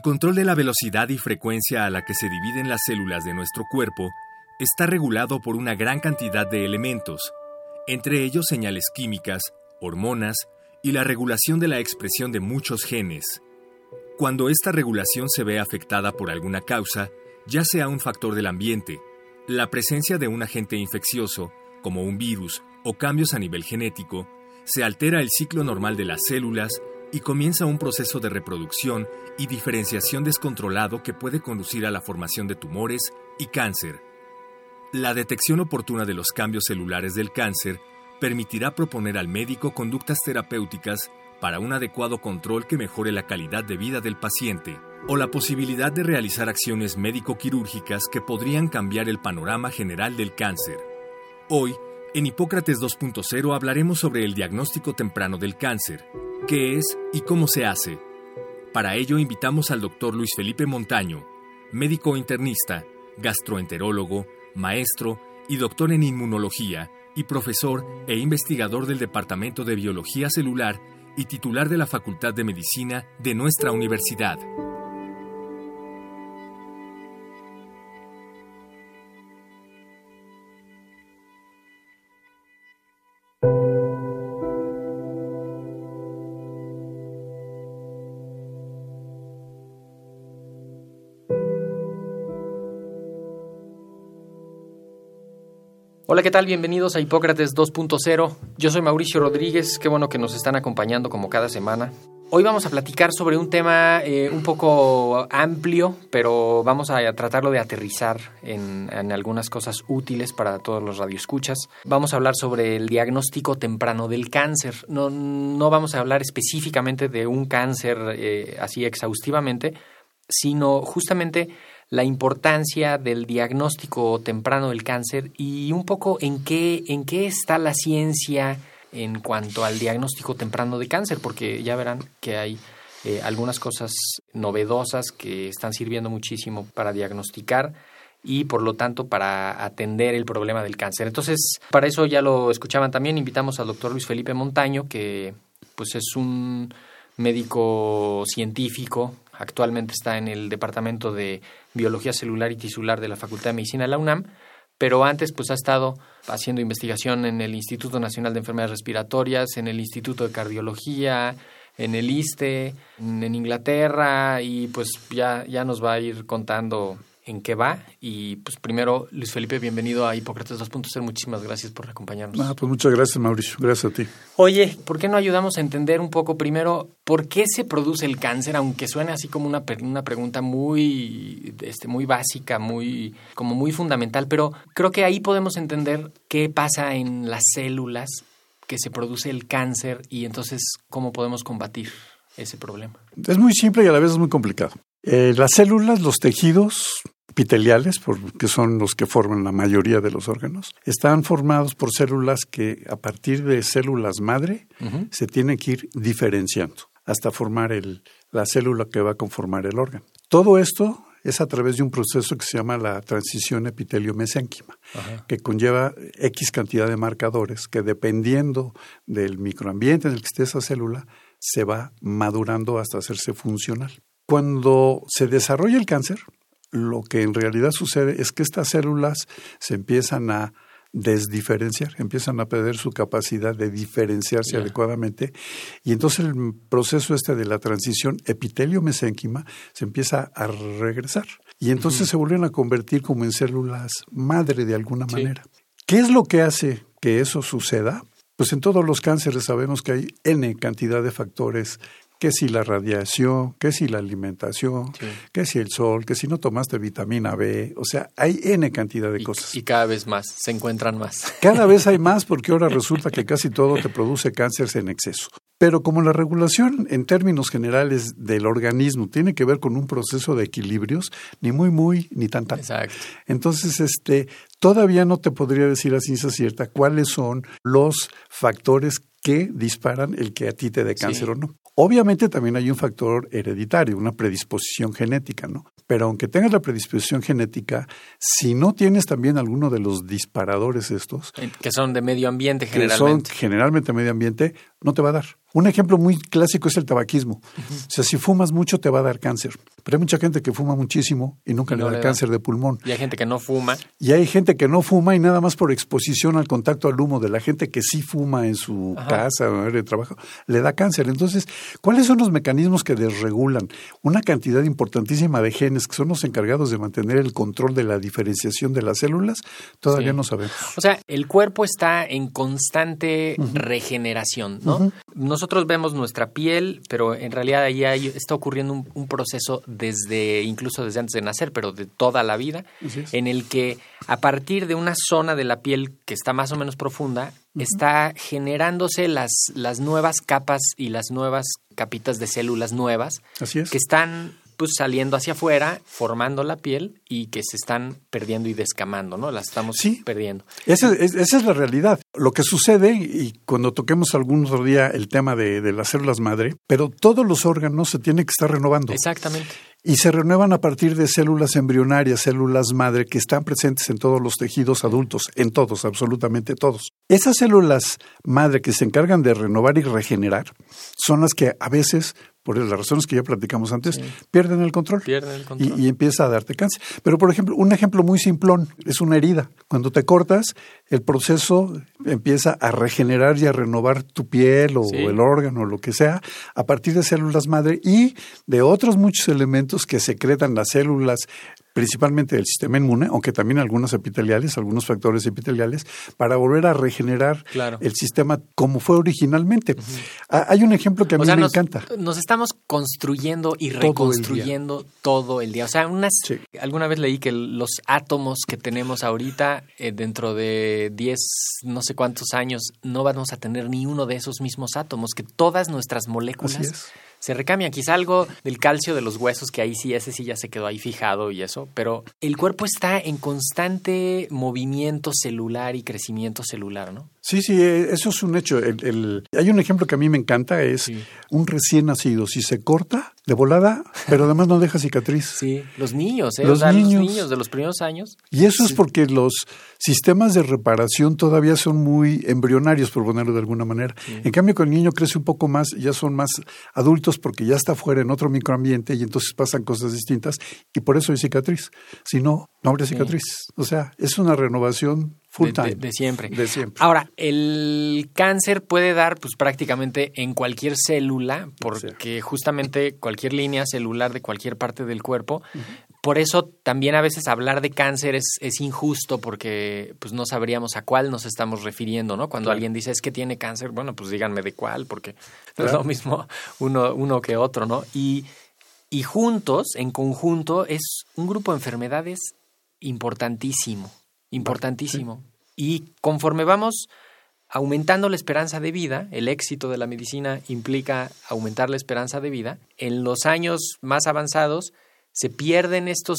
El control de la velocidad y frecuencia a la que se dividen las células de nuestro cuerpo está regulado por una gran cantidad de elementos, entre ellos señales químicas, hormonas y la regulación de la expresión de muchos genes. Cuando esta regulación se ve afectada por alguna causa, ya sea un factor del ambiente, la presencia de un agente infeccioso, como un virus o cambios a nivel genético, se altera el ciclo normal de las células y comienza un proceso de reproducción y diferenciación descontrolado que puede conducir a la formación de tumores y cáncer. La detección oportuna de los cambios celulares del cáncer permitirá proponer al médico conductas terapéuticas para un adecuado control que mejore la calidad de vida del paciente, o la posibilidad de realizar acciones médico-quirúrgicas que podrían cambiar el panorama general del cáncer. Hoy, en Hipócrates 2.0 hablaremos sobre el diagnóstico temprano del cáncer, qué es y cómo se hace. Para ello invitamos al doctor Luis Felipe Montaño, médico internista, gastroenterólogo, maestro y doctor en inmunología y profesor e investigador del Departamento de Biología Celular y titular de la Facultad de Medicina de nuestra universidad. Hola, ¿qué tal? Bienvenidos a Hipócrates 2.0. Yo soy Mauricio Rodríguez, qué bueno que nos están acompañando como cada semana. Hoy vamos a platicar sobre un tema eh, un poco amplio, pero vamos a tratarlo de aterrizar en, algunas cosas útiles para todos los radioescuchas. Vamos a hablar sobre el diagnóstico temprano del cáncer. No, no vamos a hablar específicamente de un cáncer eh, así exhaustivamente, sino justamente la importancia del diagnóstico temprano del cáncer y un poco en qué, en qué está la ciencia en cuanto al diagnóstico temprano de cáncer, porque ya verán que hay eh, algunas cosas novedosas que están sirviendo muchísimo para diagnosticar y por lo tanto para atender el problema del cáncer. Entonces, para eso ya lo escuchaban también, invitamos al doctor Luis Felipe Montaño, que pues es un médico científico actualmente está en el Departamento de Biología Celular y Tisular de la Facultad de Medicina de la UNAM, pero antes pues ha estado haciendo investigación en el Instituto Nacional de Enfermedades Respiratorias, en el Instituto de Cardiología, en el ISTE, en Inglaterra y pues ya, ya nos va a ir contando en qué va. Y pues primero, Luis Felipe, bienvenido a Hipócrates 2.0. Muchísimas gracias por acompañarnos. Ah, pues muchas gracias, Mauricio. Gracias a ti. Oye, ¿por qué no ayudamos a entender un poco primero por qué se produce el cáncer? Aunque suene así como una, una pregunta muy, este, muy básica, muy, como muy fundamental, pero creo que ahí podemos entender qué pasa en las células que se produce el cáncer y entonces cómo podemos combatir ese problema. Es muy simple y a la vez es muy complicado. Eh, las células, los tejidos epiteliales, que son los que forman la mayoría de los órganos, están formados por células que a partir de células madre uh -huh. se tienen que ir diferenciando hasta formar el, la célula que va a conformar el órgano. Todo esto es a través de un proceso que se llama la transición epitelio-mesénquima, que conlleva X cantidad de marcadores que dependiendo del microambiente en el que esté esa célula, se va madurando hasta hacerse funcional. Cuando se desarrolla el cáncer, lo que en realidad sucede es que estas células se empiezan a desdiferenciar, empiezan a perder su capacidad de diferenciarse yeah. adecuadamente y entonces el proceso este de la transición epitelio-mesénquima se empieza a regresar y entonces uh -huh. se vuelven a convertir como en células madre de alguna sí. manera. ¿Qué es lo que hace que eso suceda? Pues en todos los cánceres sabemos que hay N cantidad de factores que si la radiación, que si la alimentación, Sí. que si el sol, que si no tomaste vitamina B, o sea, hay N cantidad de Y, cosas. y cada vez más, se encuentran más. Cada vez hay más porque ahora resulta que casi todo te produce cánceres en exceso. Pero como la regulación en términos generales del organismo tiene que ver con un proceso de equilibrios, ni muy muy ni tan tan. Exacto. Entonces, este, todavía no te podría decir a ciencia cierta cuáles son los factores que disparan el que a ti te dé cáncer Sí. o no. Obviamente también hay un factor hereditario, una predisposición genética, ¿no? Pero aunque tengas la predisposición genética, si no tienes también alguno de los disparadores estos, Que son de medio ambiente que son generalmente. generalmente medio ambiente, no te va a dar. Un ejemplo muy clásico es el tabaquismo. O sea, si fumas mucho te va a dar cáncer. Pero hay mucha gente que fuma muchísimo y nunca le da cáncer de pulmón. Y hay gente que no fuma. Y hay gente que no fuma y nada más por exposición al contacto al humo de la gente que sí fuma en su Ajá. casa o en el trabajo, le da cáncer. Entonces, ¿cuáles son los mecanismos que desregulan una cantidad importantísima de genes que son los encargados de mantener el control de la diferenciación de las células? Todavía Sí. no sabemos. O sea, el cuerpo está en constante regeneración, ¿no? Nosotros vemos nuestra piel, pero en realidad ahí hay- está ocurriendo un, un proceso desde, incluso desde antes de nacer, pero de toda la vida, en el que a partir de una zona de la piel que está más o menos profunda, está generándose las, las nuevas capas y las nuevas capitas de células nuevas Así es. que están pues saliendo hacia afuera, formando la piel y que se están perdiendo y descamando, ¿no? Las estamos Sí. perdiendo. Esa es, esa es la realidad. Lo que sucede, y cuando toquemos algún otro día el tema de, de las células madre, pero todos los órganos se tienen que estar renovando. Exactamente. Y se renuevan a partir de células embrionarias, células madre, que están presentes en todos los tejidos adultos, en todos, absolutamente todos. Esas células madre que se encargan de renovar y regenerar son las que a veces, por las razones que ya platicamos antes, Sí. pierden el control. Pierden el Y, empieza a darte cáncer. Pero, por ejemplo, un ejemplo muy simplón es una herida. Cuando te cortas, el proceso empieza a regenerar y a renovar tu piel o Sí. el órgano o lo que sea a partir de células madre y de otros muchos elementos que secretan las células principalmente del sistema inmune, aunque también algunos epiteliales, algunos factores epiteliales, para volver a regenerar Claro. el sistema como fue originalmente. Ah, Hay un ejemplo que a mí o sea, me nos, encanta. nos estamos construyendo y Todo el día. reconstruyendo todo el día. O sea, unas, Sí. alguna vez leí que los átomos que tenemos ahorita, eh, dentro de 10, no sé cuántos años, no vamos a tener ni uno de esos mismos átomos, que todas nuestras moléculas. Se recambian. Quizá algo del calcio de los huesos, que ahí sí, ese sí ya se quedó ahí fijado y eso, pero el cuerpo está en constante movimiento celular y crecimiento celular, ¿no? Sí, sí, eh, eso es un hecho. El- el- hay un ejemplo que a mí me encanta, es Sí. un recién nacido. Si se corta de volada, pero además no deja cicatriz. Sí, los niños, ¿eh? Los o sea, niños. los niños de los primeros años. Y eso es porque los sistemas de reparación todavía son muy embrionarios, por ponerlo de alguna manera. En cambio, con el niño crece un poco más, ya son más adultos porque ya está fuera en otro microambiente y entonces pasan cosas distintas y por eso hay cicatriz. Si no, no habría cicatriz. O sea, es una renovación full de, time. de- de siempre. De siempre. Ahora, el cáncer puede dar pues prácticamente en cualquier célula, porque justamente cualquier línea celular de cualquier parte del cuerpo. Por eso también a veces hablar de cáncer es, es injusto porque pues no sabríamos a cuál nos estamos refiriendo, ¿no? Cuando alguien dice es que tiene cáncer, bueno, pues díganme de cuál, porque es lo mismo uno, uno que otro, ¿no? Y, y juntos, en conjunto, es un grupo de enfermedades importantísimo, importantísimo. Y conforme vamos aumentando la esperanza de vida, el éxito de la medicina implica aumentar la esperanza de vida, en los años más avanzados se pierden estos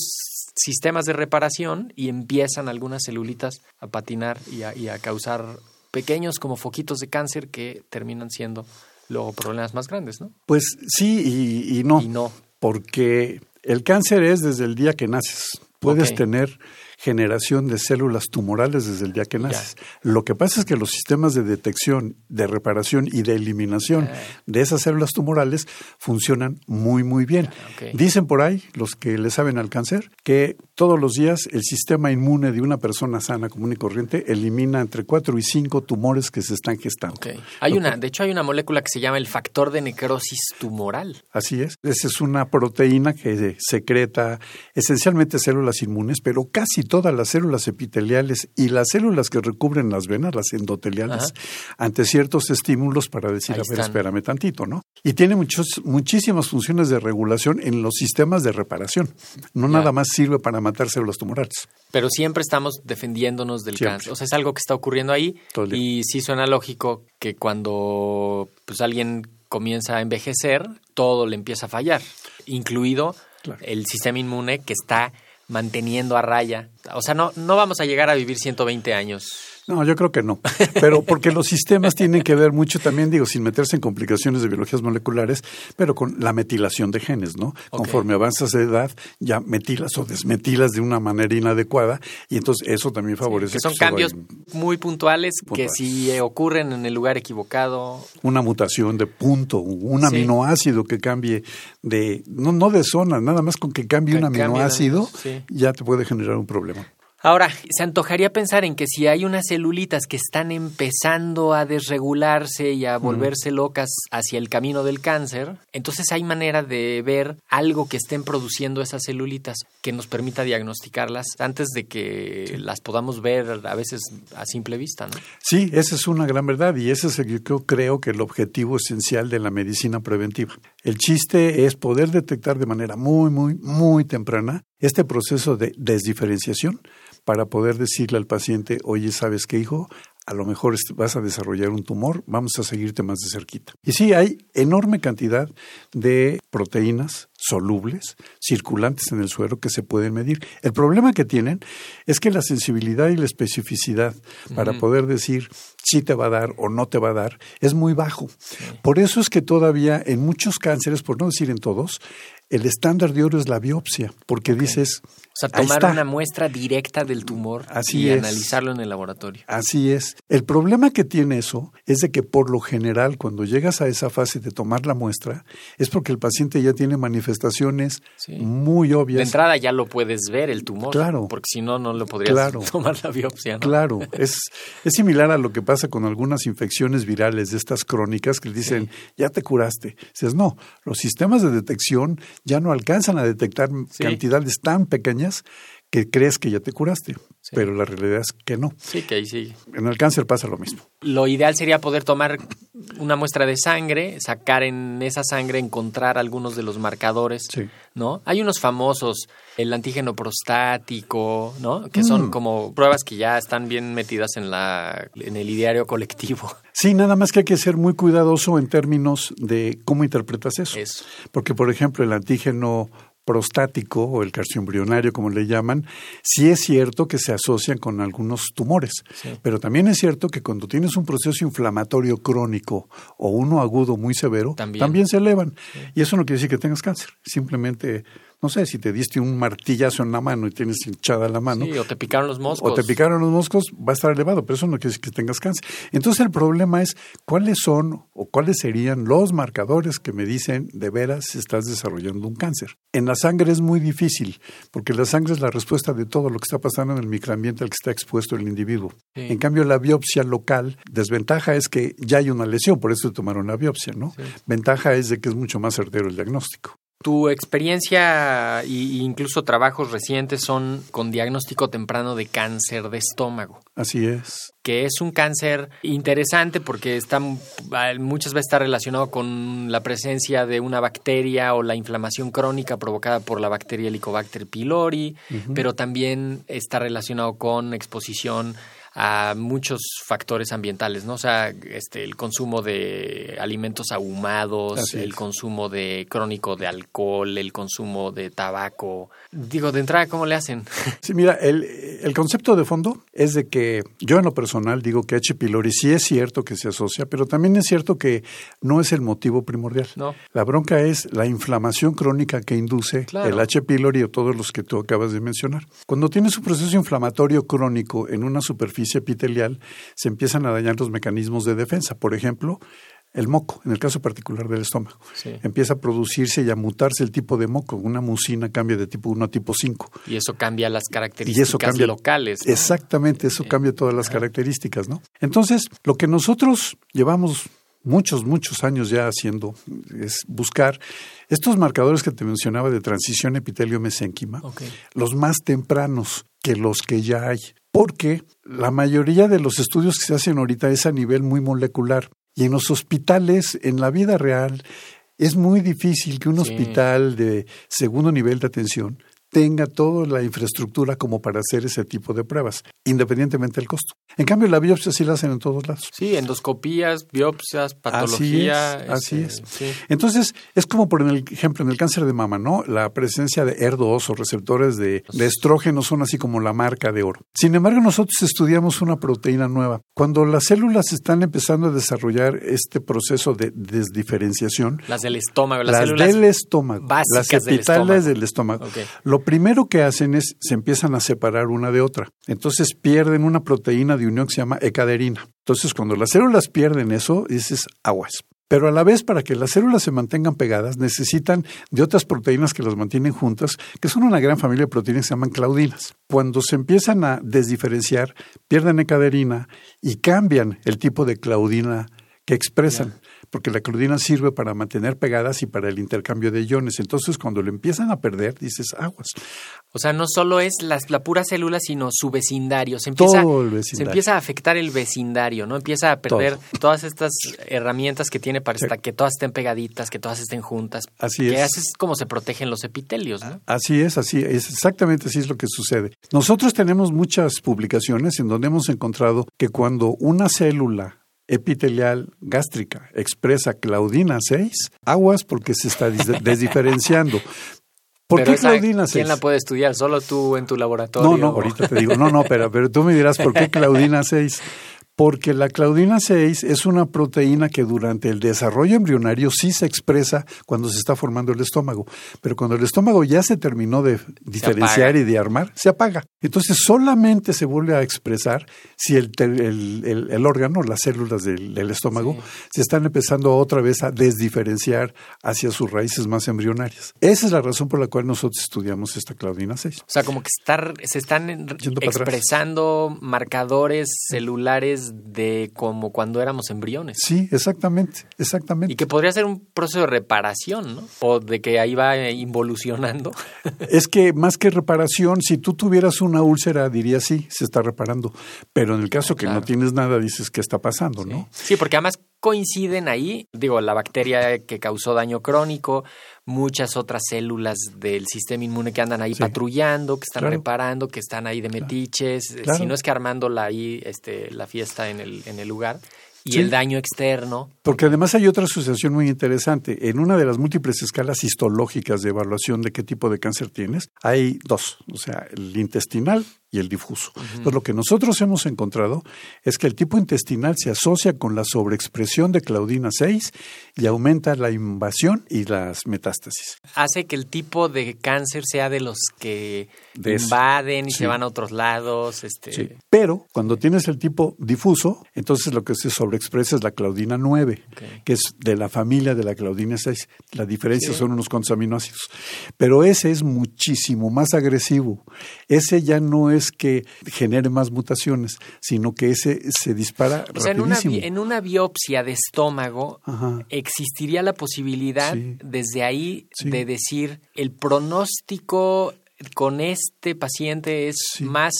sistemas de reparación y empiezan algunas celulitas a patinar y a, y a causar pequeños como foquitos de cáncer que terminan siendo luego problemas más grandes, ¿no? Pues sí y, y no. Y no. Porque el cáncer es desde el día que naces. Puedes tener generación de células tumorales desde el día que naces. Lo que pasa es que los sistemas de detección, de reparación y de eliminación Ah. de esas células tumorales funcionan muy, muy bien. ok. Dicen por ahí, los que le saben al cáncer, que todos los días el sistema inmune de una persona sana, común y corriente, elimina entre 4 y 5 tumores que se están gestando. Hay una, de hecho hay una molécula que se llama el factor de necrosis tumoral. Así es. Esa es una proteína que secreta esencialmente células inmunes, pero casi todas las células epiteliales y las células que recubren las venas, las endoteliales, ante ciertos estímulos para decir, Ahí a ver, están. espérame tantito, ¿no? Y tiene muchos, muchísimas funciones de regulación en los sistemas de reparación. No Ya. nada más sirve para matar células tumorales. Pero siempre estamos defendiéndonos del Siempre. cáncer. O sea, es algo que está ocurriendo ahí. Todo. Y sí suena lógico que cuando pues, alguien comienza a envejecer, todo le empieza a fallar, incluido Claro. el sistema inmune que está manteniendo a raya. O sea, no, no vamos a llegar a vivir 120 años. No, yo creo que no. Pero porque los sistemas tienen que ver mucho también, digo, sin meterse en complicaciones de biologías moleculares, pero con la metilación de genes, ¿no? Conforme avanzas de edad, ya metilas o desmetilas de una manera inadecuada y entonces eso también favorece. Que son que se cambios muy puntuales, que si ocurren en el lugar equivocado, Una mutación de punto, un Sí. aminoácido que cambie de, no, no de zona, nada más con que cambie Que un aminoácido, amino- sí. ya te puede generar un problema. Ahora, se antojaría pensar en que si hay unas celulitas que están empezando a desregularse y a volverse locas hacia el camino del cáncer, entonces hay manera de ver algo que estén produciendo esas celulitas que nos permita diagnosticarlas antes de que las podamos ver a veces a simple vista, ¿no? Sí, esa es una gran verdad y ese es el- yo creo, creo que el objetivo esencial de la medicina preventiva. El chiste es poder detectar de manera muy, muy, muy temprana este proceso de desdiferenciación para poder decirle al paciente, oye, ¿sabes qué, hijo? A lo mejor vas a desarrollar un tumor, vamos a seguirte más de cerquita. Y sí, hay enorme cantidad de proteínas solubles, circulantes en el suero que se pueden medir. El problema que tienen es que la sensibilidad y la especificidad para poder decir si te va a dar o no te va a dar es muy bajo. Por eso es que todavía en muchos cánceres, por no decir en todos, el estándar de oro es la biopsia, porque dices, O sea, tomar una muestra directa del tumor Así y es. analizarlo en el laboratorio. Así es. El problema que tiene eso es de que por lo general cuando llegas a esa fase de tomar la muestra es porque el paciente ya tiene manifestaciones Sí. muy De obvias. entrada ya lo puedes ver el tumor, Claro. porque si no, no lo podrías Claro. tomar la biopsia, ¿no? Claro, es, es similar a lo que pasa con algunas infecciones virales de estas crónicas que dicen, ya te curaste. Dices, no, los sistemas de detección ya no alcanzan a detectar Sí. cantidades tan pequeñas que crees que ya te curaste, Sí. pero la realidad es que no. Sí, que ahí sigue. En el cáncer pasa lo mismo. Lo ideal sería poder tomar una muestra de sangre, sacar en esa sangre, encontrar algunos de los marcadores, Sí. ¿no? Hay unos famosos, el antígeno prostático, ¿no? Que son Mm. como pruebas que ya están bien metidas en la en el ideario colectivo. Sí, nada más que hay que ser muy cuidadoso en términos de cómo interpretas eso. Eso. Porque, por ejemplo, el antígeno prostático o el carcioembrionario, como le llaman, sí es cierto que se asocian con algunos tumores, pero también es cierto que cuando tienes un proceso inflamatorio crónico o uno agudo muy severo, También. también, se elevan. Y eso no quiere decir que tengas cáncer, simplemente, no sé, si te diste un martillazo en la mano y tienes hinchada la mano, Sí, o te picaron los moscos. o te picaron los moscos, va a estar elevado, pero eso no quiere decir que tengas cáncer. Entonces el problema es cuáles son o cuáles serían los marcadores que me dicen de veras si estás desarrollando un cáncer. En la sangre es muy difícil, porque la sangre es la respuesta de todo lo que está pasando en el microambiente al que está expuesto el individuo. Sí. En cambio, la biopsia local, desventaja es que ya hay una lesión, por eso tomaron la biopsia, ¿no? Ventaja es de que es mucho más certero el diagnóstico. Tu experiencia y, y incluso trabajos recientes son con diagnóstico temprano de cáncer de estómago. Así es. que es un cáncer interesante porque está muchas veces está relacionado con la presencia de una bacteria o la inflamación crónica provocada por la bacteria Helicobacter pylori, pero también está relacionado con exposición a muchos factores ambientales, ¿no? O sea, este, el consumo de alimentos ahumados, el consumo de crónico de alcohol, el consumo de tabaco. Digo, de entrada, ¿cómo le hacen? Sí, mira, el, el concepto de fondo es de que yo en lo personal digo que H. pylori sí es cierto que se asocia, pero también es cierto que no es el motivo primordial. No. La bronca es la inflamación crónica que induce Claro. el H. pylori o todos los que tú acabas de mencionar. Cuando tienes un proceso inflamatorio crónico en una superficie epitelial, se empiezan a dañar los mecanismos de defensa. Por ejemplo, el moco, en el caso particular del estómago. Sí. Empieza a producirse y a mutarse el tipo de moco. Una mucina cambia de tipo 1 a tipo 5. Y eso cambia las Y características eso cambia locales. ¿no? Exactamente, eso cambia todas las características, ¿no? Entonces, lo que nosotros llevamos muchos, muchos años ya haciendo, es buscar estos marcadores que te mencionaba de transición epitelio-mesénquima, los más tempranos que los que ya hay. Porque la mayoría de los estudios que se hacen ahorita es a nivel muy molecular. Y en los hospitales, en la vida real, es muy difícil que un hospital de segundo nivel de atención tenga toda la infraestructura como para hacer ese tipo de pruebas, independientemente del costo. En cambio, la biopsia sí la hacen en todos lados. Sí, endoscopías, biopsias, patología. Así es. Así es. Entonces, es como por el ejemplo en el cáncer de mama, ¿no? La presencia de ER2 o receptores de, de estrógeno son así como la marca de oro. Sin embargo, nosotros estudiamos una proteína nueva. Cuando las células están empezando a desarrollar este proceso de desdiferenciación. Las del estómago, las, las células del estómago. Básicas las epitales del estómago. Del estómago. Lo primero que hacen es se empiezan a separar una de otra. Entonces pierden una proteína de unión que se llama ecaderina. Entonces, cuando las células pierden eso, dices aguas. Pero a la vez, para que las células se mantengan pegadas, necesitan de otras proteínas que las mantienen juntas, que son una gran familia de proteínas que se llaman claudinas. Cuando se empiezan a desdiferenciar, pierden ecaderina y cambian el tipo de claudina que expresan porque la claudina sirve para mantener pegadas y para el intercambio de iones. Entonces, cuando lo empiezan a perder, dices aguas. O sea, no solo es la, la pura célula, sino su vecindario. Se empieza, Todo el vecindario. Se empieza a afectar el vecindario, ¿no? Empieza a perder Todo. todas estas herramientas que tiene para estar, que todas estén pegaditas, que todas estén juntas. Así que es. es como se protegen los epitelios, ¿no? Así es, así es, exactamente así es lo que sucede. Nosotros tenemos muchas publicaciones en donde hemos encontrado que cuando una célula epitelial gástrica expresa claudina 6, aguas porque se está desdiferenciando. ¿Por pero qué claudina 6? ¿Quién la puede estudiar? ¿Solo tú en tu laboratorio? No, no, ahorita te digo, no, no, pero, pero tú me dirás por qué claudina 6. Porque la claudina 6 es una proteína que durante el desarrollo embrionario sí se expresa cuando se está formando el estómago, pero cuando el estómago ya se terminó de diferenciar y de armar, se apaga. Entonces solamente se vuelve a expresar si el, el, el, el órgano, las células del, del estómago, sí. se están empezando otra vez a desdiferenciar hacia sus raíces más embrionarias. Esa es la razón por la cual nosotros estudiamos esta claudina 6. O sea, como que estar, se están expresando marcadores celulares de como cuando éramos embriones. Sí, exactamente, exactamente. Y que podría ser un proceso de reparación, ¿no? O de que ahí va involucionando. Es que más que reparación, si tú tuvieras una úlcera, dirías sí, se está reparando. Pero en el caso que claro. no tienes nada, dices qué está pasando, sí. ¿no? Sí, porque además coinciden ahí, digo, la bacteria que causó daño crónico, muchas otras células del sistema inmune que andan ahí sí. patrullando, que están claro. reparando, que están ahí de metiches, claro. si no es que armándola ahí este, la fiesta en el, en el lugar. Y sí. el daño externo. Porque además hay otra asociación muy interesante. En una de las múltiples escalas histológicas de evaluación de qué tipo de cáncer tienes, hay dos, o sea, el intestinal y el difuso. Uh -huh. Entonces, lo que nosotros hemos encontrado es que el tipo intestinal se asocia con la sobreexpresión de claudina 6 y aumenta la invasión y las metástasis. Hace que el tipo de cáncer sea de los que de invaden y sí. se van a otros lados. Este... Sí. Pero cuando tienes el tipo difuso, entonces lo que se sobreexpresa es la claudina 9, okay. que es de la familia de la claudina 6. La diferencia sí. son unos cuantos aminoácidos. Pero ese es muchísimo más agresivo. Ese ya no es que genere más mutaciones, sino que ese se dispara o sea, en una, en una, biopsia de estómago Ajá. existiría la posibilidad sí. desde ahí sí. de decir el pronóstico con este paciente es sí. más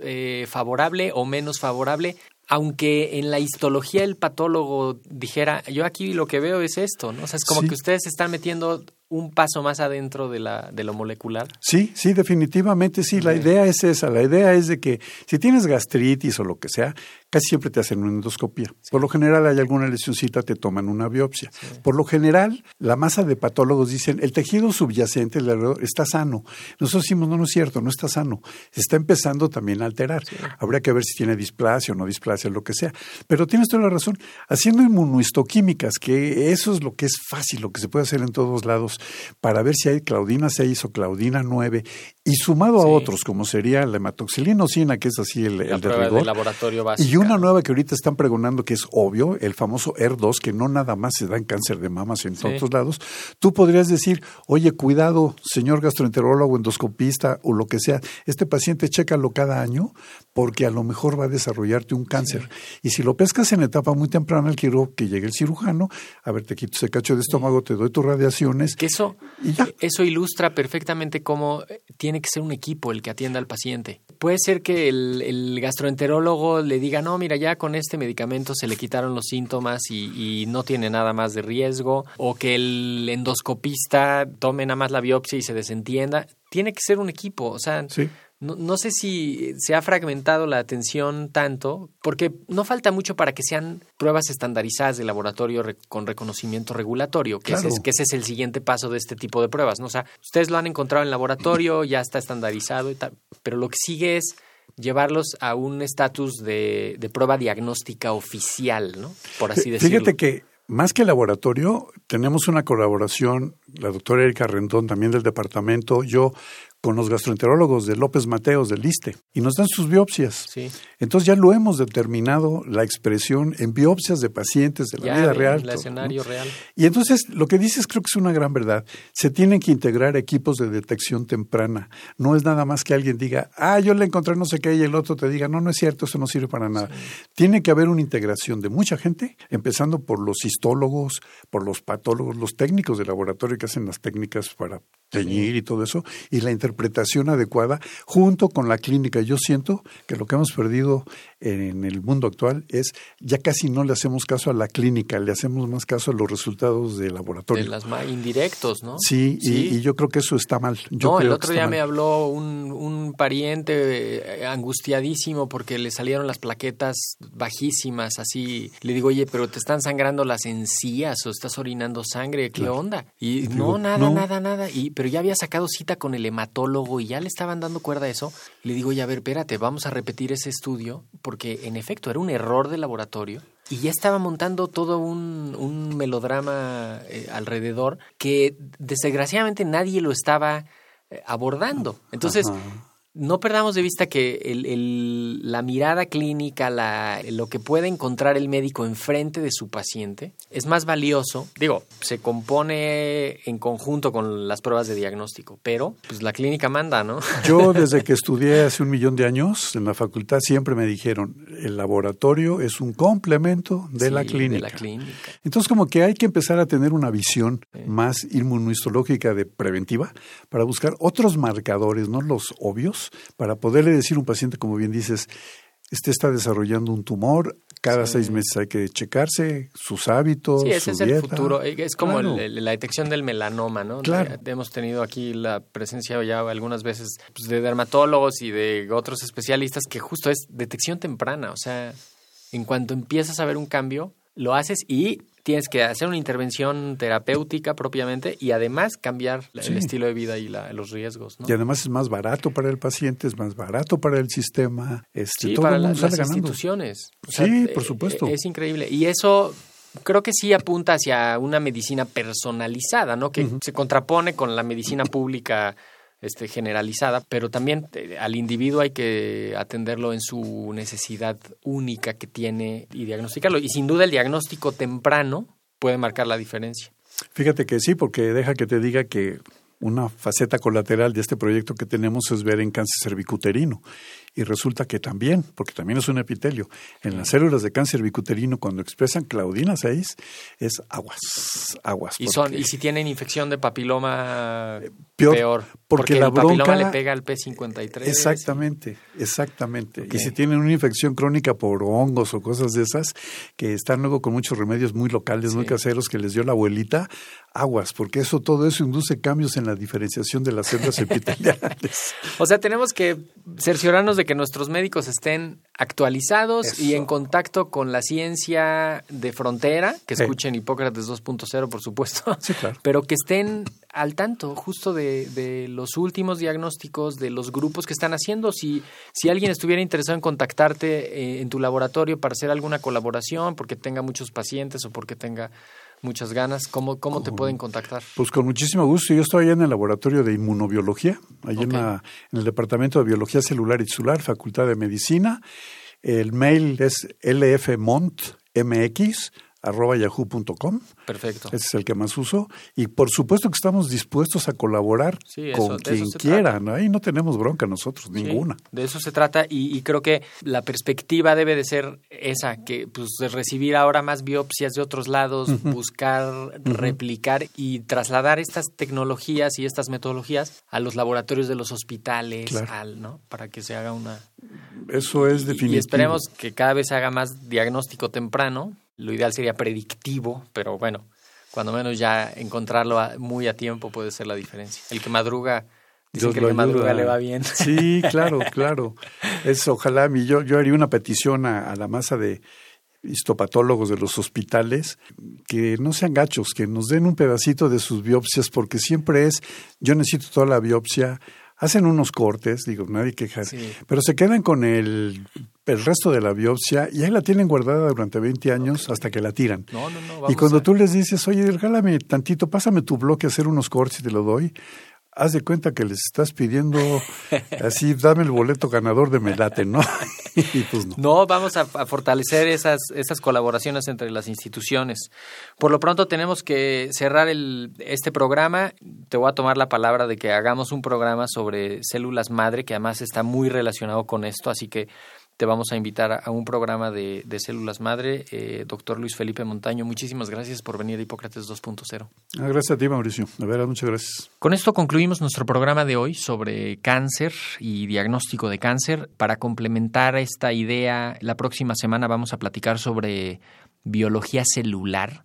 eh, favorable o menos favorable aunque en la histología el patólogo dijera, yo aquí lo que veo es esto, ¿no? O sea, es como sí. que ustedes se están metiendo un paso más adentro de, la, de lo molecular. Sí, sí, definitivamente sí. La idea es esa. La idea es de que si tienes gastritis o lo que sea, casi siempre te hacen una endoscopia. Sí. Por lo general hay alguna lesioncita, te toman una biopsia. Sí. Por lo general, la masa de patólogos dicen, el tejido subyacente el alrededor está sano. Nosotros decimos, no, no es cierto, no está sano. Se está empezando también a alterar. Habría que ver si tiene displasia o no displasia, lo que sea. Pero tienes toda la razón. Haciendo inmunohistoquímicas, que eso es lo que es fácil, lo que se puede hacer en todos lados, para ver si hay claudina 6 o claudina 9 y sumado sí. a otros como sería la hematoxilinocina que es así el, de rigor de laboratorio básica. y una nueva que ahorita están pregonando que es obvio el famoso ER2 que no nada más se da en cáncer de mamas en sí. otros lados tú podrías decir oye cuidado señor gastroenterólogo endoscopista o lo que sea este paciente chécalo cada año porque a lo mejor va a desarrollarte un cáncer. Y si lo pescas en etapa muy temprana, quiero que llegue el cirujano, a ver, te quito ese cacho de estómago, te doy tus radiaciones. Que eso, Y ya. eso ilustra perfectamente cómo eh, tiene que ser un equipo el que atienda al paciente. Puede ser que el, el gastroenterólogo le diga, no, mira, ya con este medicamento se le quitaron los síntomas y, y no tiene nada más de riesgo, o que el endoscopista tome nada más la biopsia y se desentienda. Tiene que ser un equipo, o sea, Sí. No, no sé si se ha fragmentado la atención tanto, porque no falta mucho para que sean pruebas estandarizadas de laboratorio re- con reconocimiento regulatorio, que, ese es, que ese es el siguiente paso de este tipo de pruebas. ¿no? O sea, ustedes lo han encontrado en laboratorio, ya está estandarizado y tal, pero lo que sigue es llevarlos a un estatus de, de prueba diagnóstica oficial, ¿no? Por así decirlo. Fíjate que más que laboratorio, tenemos una colaboración, la doctora Erika Rendón, también del departamento, yo, con los gastroenterólogos de López Mateos del ISTE, y nos dan sus biopsias. Sí. Entonces ya lo hemos determinado la expresión en biopsias de pacientes de la Ya vida real. el escenario real. Y entonces lo que dices creo que es una gran verdad. Se tienen que integrar equipos de detección temprana. No es nada más que alguien diga, ah, yo le encontré no sé qué y el otro te diga, no, no es cierto, eso no sirve para nada. Tiene que haber una integración de mucha gente, empezando por los histólogos, por los patólogos, los técnicos de laboratorio que hacen las técnicas para teñir y todo eso, y la interpretación adecuada junto con la clínica. Yo siento que lo que hemos perdido en el mundo actual es ya casi no le hacemos caso a la clínica, le hacemos más caso a los resultados de laboratorio. De las ma- indirectos, ¿no? Sí, y- Sí. Y, yo creo que eso está mal. Yo no, el creo otro día mal. me habló un, un pariente eh, angustiadísimo porque le salieron las plaquetas bajísimas, así. Le digo, oye, pero te están sangrando las encías o estás orinando sangre, ¿qué onda? Y digo, no, nada, no. nada, nada. Y, pero ya había sacado cita con el hematólogo y ya le estaban dando cuerda a eso. Le digo, oye, a ver, espérate, vamos a repetir ese estudio porque en efecto era un error de laboratorio. Y ya estaba montando todo un, un melodrama eh, alrededor que desgraciadamente nadie lo estaba eh, abordando. Entonces. No perdamos de vista que el- el- la mirada clínica, la, lo que puede encontrar el médico enfrente de su paciente, es más valioso. Digo, se compone en conjunto con las pruebas de diagnóstico, pero pues la clínica manda, ¿no? Yo desde que estudié hace un millón de años en la facultad siempre me dijeron, el laboratorio es un complemento de Sí, la clínica. De la clínica. Entonces como que hay que empezar a tener una visión más inmunohistológica de preventiva para buscar otros marcadores, no los obvios, para poderle decir a un paciente, como bien dices, este está desarrollando un tumor, cada Sí. seis meses hay que checarse sus hábitos, Sí, ese su es el futuro. Eh, Es como Claro. el- el- la detección del melanoma, ¿no? Claro. Hemos tenido aquí la presencia ya algunas veces pues, de dermatólogos y de otros especialistas que justo es detección temprana. O sea, en cuanto empiezas a ver un cambio, lo haces y tienes que hacer una intervención terapéutica propiamente y además cambiar la- Sí. el estilo de vida y la- los riesgos, ¿no? Y además es más barato para el paciente, es más barato para el sistema. Este, Sí, todo para el la- mundo las sale ganando. instituciones. O Sí, por eh, supuesto. eh, Es increíble. Y eso creo que sí apunta hacia una medicina personalizada, ¿no? Que se contrapone con la medicina pública este, generalizada, pero también eh, al individuo hay que atenderlo en su necesidad única que tiene y diagnosticarlo. Y sin duda el diagnóstico temprano puede marcar la diferencia. Fíjate que sí, porque deja que te diga que una faceta colateral de este proyecto que tenemos es ver en cáncer cervicuterino. Y resulta que también, porque también es un epitelio, en las células de cáncer cervicuterino cuando expresan claudina 6 es aguas, aguas. Y son y si tienen infección de papiloma Peor, peor, porque porque, la el papiloma bronca- le pega al P53. Exactamente, exactamente. Y si tienen una infección crónica por hongos o cosas de esas, que están luego con muchos remedios muy locales, muy caseros que les dio la abuelita, aguas, porque eso, todo eso induce cambios en la diferenciación de las células epiteliales. O sea, tenemos que cerciorarnos de que nuestros médicos estén actualizados y en contacto con la ciencia de frontera, que Sí. escuchen Hipócrates 2.0, por supuesto, Sí, claro. pero que estén al tanto justo de, de los últimos diagnósticos, de los grupos que están haciendo. Si, si alguien estuviera interesado en contactarte eh, en tu laboratorio para hacer alguna colaboración, porque tenga muchos pacientes o porque tenga muchas ganas, ¿cómo, cómo te pueden contactar? Pues con muchísimo gusto. Yo estoy allá en el laboratorio de inmunobiología, allá en, la- en el departamento de biología celular y tisular, Facultad de Medicina. El mail es lfmontmx arroba yahoo.com. Perfecto. Ese es el que más uso. Y por supuesto que estamos dispuestos a colaborar Sí, eso- con quien quiera. ¿no? Ahí no tenemos bronca nosotros, Sí, ninguna. de eso se trata y, y creo que la perspectiva debe de ser esa, que pues de recibir ahora más biopsias de otros lados, buscar, replicar y trasladar estas tecnologías y estas metodologías a los laboratorios de los hospitales, Claro. al, ¿no? Para que se haga una... Eso es Y- definitivo. Y esperemos que cada vez se haga más diagnóstico temprano. Lo ideal sería predictivo, pero bueno, cuando menos ya encontrarlo a- muy a tiempo puede ser la diferencia. El que madruga, dicen Dios que el que madruga le va bien. Sí, claro, claro. Es ojalá mi- yo yo haría una petición a, a la masa de histopatólogos de los hospitales que no sean gachos, que nos den un pedacito de sus biopsias porque siempre es yo necesito toda la biopsia. Hacen unos cortes, digo, nadie queja, Sí. pero se quedan con el, el resto de la biopsia y ahí la tienen guardada durante 20 años hasta que la tiran. No, no, no. Y vamos cuando a- tú les dices, oye, regálame tantito, pásame tu bloque a hacer unos cortes y te lo doy, haz de cuenta que les estás pidiendo así, dame el boleto ganador de Melate, ¿no? y pues no. No, vamos a, a fortalecer esas, esas colaboraciones entre las instituciones. Por lo pronto tenemos que cerrar el, este programa. Te voy a tomar la palabra de que hagamos un programa sobre células madre, que además está muy relacionado con esto, así que te vamos a invitar a, a un programa de, de células madre. Eh, doctor Luis Felipe Montaño, muchísimas gracias por venir a Hipócrates 2.0. Ah, gracias a ti, Mauricio. De verdad, muchas gracias. Con esto concluimos nuestro programa de hoy sobre cáncer y diagnóstico de cáncer. Para complementar esta idea, la próxima semana vamos a platicar sobre biología celular,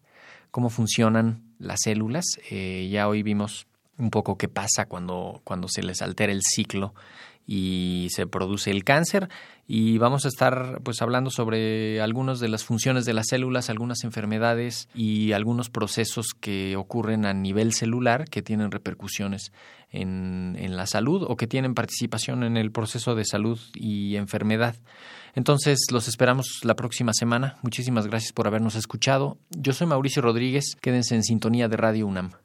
cómo funcionan las células. Eh, ya hoy vimos un poco qué pasa cuando, cuando se les altera el ciclo y se produce el cáncer y vamos a estar pues hablando sobre algunas de las funciones de las células, algunas enfermedades y algunos procesos que ocurren a nivel celular que tienen repercusiones en, en la salud o que tienen participación en el proceso de salud y enfermedad. Entonces los esperamos la próxima semana. Muchísimas gracias por habernos escuchado. Yo soy Mauricio Rodríguez. Quédense en sintonía de Radio UNAM.